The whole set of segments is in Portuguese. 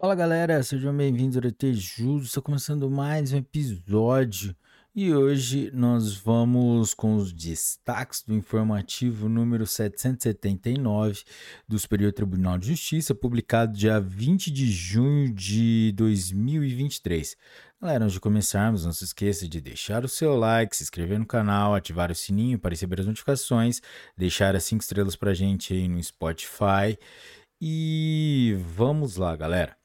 Fala galera, sejam bem-vindos ao Justo. Está começando mais um episódio e hoje nós vamos com os destaques do informativo número 779 do Superior Tribunal de Justiça, publicado dia 20 de junho de 2023. Galera, antes de começarmos, não se esqueça de deixar o seu like, se inscrever no canal, ativar o sininho para receber as notificações, deixar as 5 estrelas para gente aí no Spotify. E vamos lá, galera.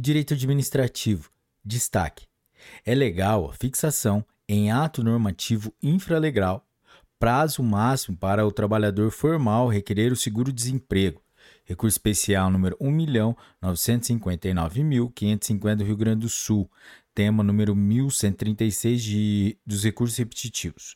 Direito administrativo. Destaque. É legal a fixação em ato normativo infralegal prazo máximo para o trabalhador formal requerer o seguro-desemprego. Recurso especial número 1.959.550 do Rio Grande do Sul. Tema número 1136 de, dos recursos repetitivos.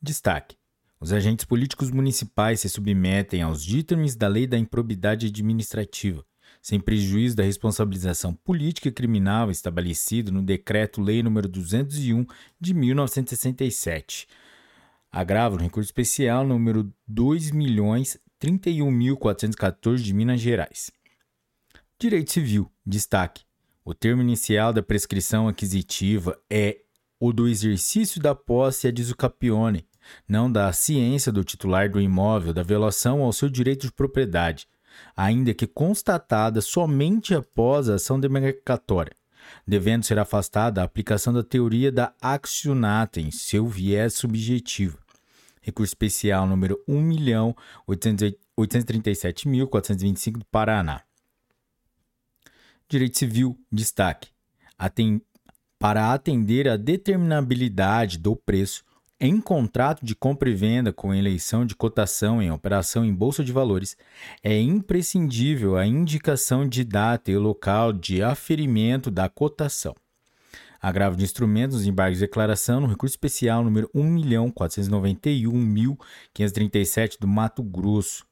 Destaque. Os agentes políticos municipais se submetem aos ditames da Lei da Improbidade Administrativa sem prejuízo da responsabilização política e criminal estabelecido no Decreto-Lei nº 201 de 1967. Agravo no recurso especial número 2.031.414 de Minas Gerais. Direito Civil. Destaque. O termo inicial da prescrição aquisitiva é o do exercício da posse ad usucapione, não da ciência do titular do imóvel da violação ao seu direito de propriedade, ainda que constatada somente após a ação demarcatória, devendo ser afastada a aplicação da teoria da accionata em seu viés subjetivo. Recurso especial número 1.837.425 do Paraná. Direito Civil, destaque. Aten para atender à determinabilidade do preço, em contrato de compra e venda com eleição de cotação em operação em bolsa de valores, é imprescindível a indicação de data e local de aferimento da cotação. Agravo de instrumentos, embargos de declaração no recurso especial número 1.491.537 do Mato Grosso.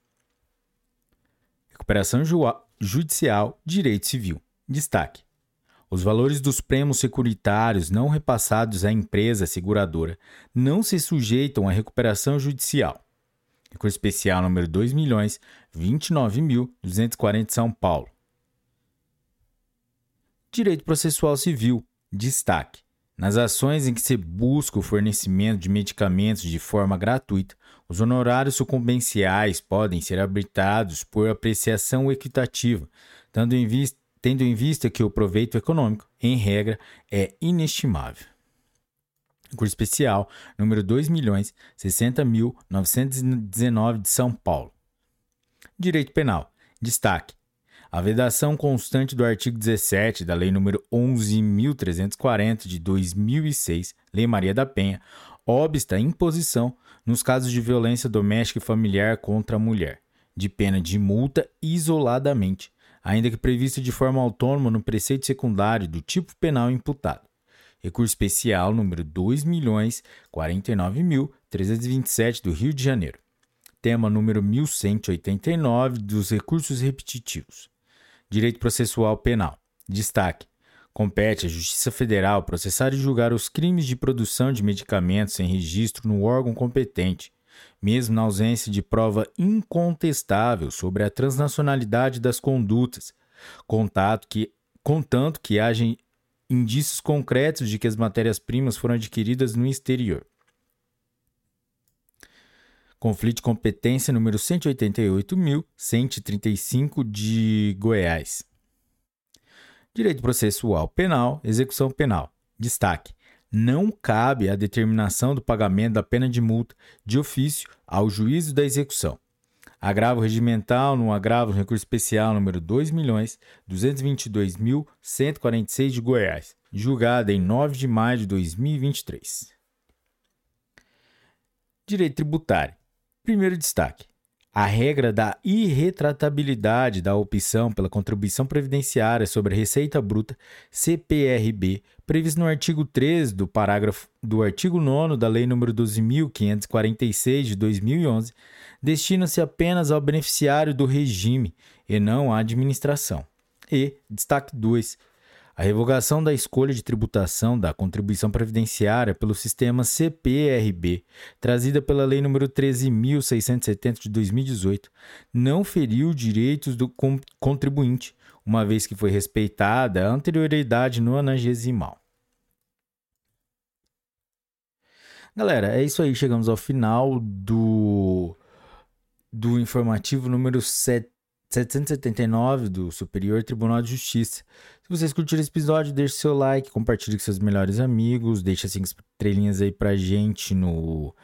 Recuperação judicial, direito civil. Destaque: os valores dos prêmios securitários não repassados à empresa seguradora não se sujeitam à recuperação judicial. Recurso especial número 2.029.240 São Paulo. Direito processual civil. Destaque. Nas ações em que se busca o fornecimento de medicamentos de forma gratuita, os honorários sucumbenciais podem ser arbitrados por apreciação equitativa, tendo em vista tendo em vista que o proveito econômico, em regra, é inestimável. Curso especial número 2.060.919 de São Paulo. Direito Penal. Destaque: a vedação constante do artigo 17 da Lei nº 11.340 de 2006, Lei Maria da Penha, obsta a imposição nos casos de violência doméstica e familiar contra a mulher, de pena de multa isoladamente, ainda que previsto de forma autônoma no preceito secundário do tipo penal imputado. Recurso especial número 2.049.327 do Rio de Janeiro. Tema número 1189 dos recursos repetitivos. Direito processual penal. Destaque: compete à Justiça Federal processar e julgar os crimes de produção de medicamentos sem registro no órgão competente, mesmo na ausência de prova incontestável sobre a transnacionalidade das condutas, contato que, contanto que haja indícios concretos de que as matérias-primas foram adquiridas no exterior. Conflito de competência número 188.135 de Goiás. Direito processual penal, execução penal. Destaque: não cabe a determinação do pagamento da pena de multa de ofício ao juízo da execução. Agravo regimental no agravo no recurso especial número 2.222.146 de Goiás, julgada em 9 de maio de 2023. Direito tributário. Primeiro destaque: a regra da irretratabilidade da opção pela contribuição previdenciária sobre a receita bruta CPRB, prevista no artigo 13 do parágrafo do artigo 9 da Lei nº 12.546 de 2011, destina-se apenas ao beneficiário do regime e não à administração. E, destaque 2, A revogação da escolha de tributação da contribuição previdenciária pelo sistema CPRB, trazida pela Lei nº 13.670 de 2018, não feriu direitos do contribuinte, uma vez que foi respeitada a anterioridade nonagesimal. Galera, é isso aí. Chegamos ao final do, do informativo número 7 779 do Superior Tribunal de Justiça. Se vocês curtiram esse episódio, deixe seu like, compartilhe com seus melhores amigos, deixe cinco estrelinhas aí pra gente no,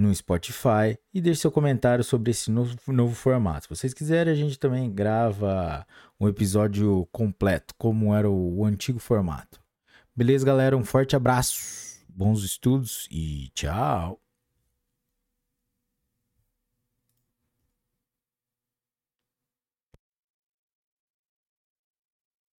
no Spotify e deixe seu comentário sobre esse novo, novo formato. Se vocês quiserem, a gente também grava um episódio completo, como era o, o antigo formato. Beleza, galera? Um forte abraço, bons estudos e tchau!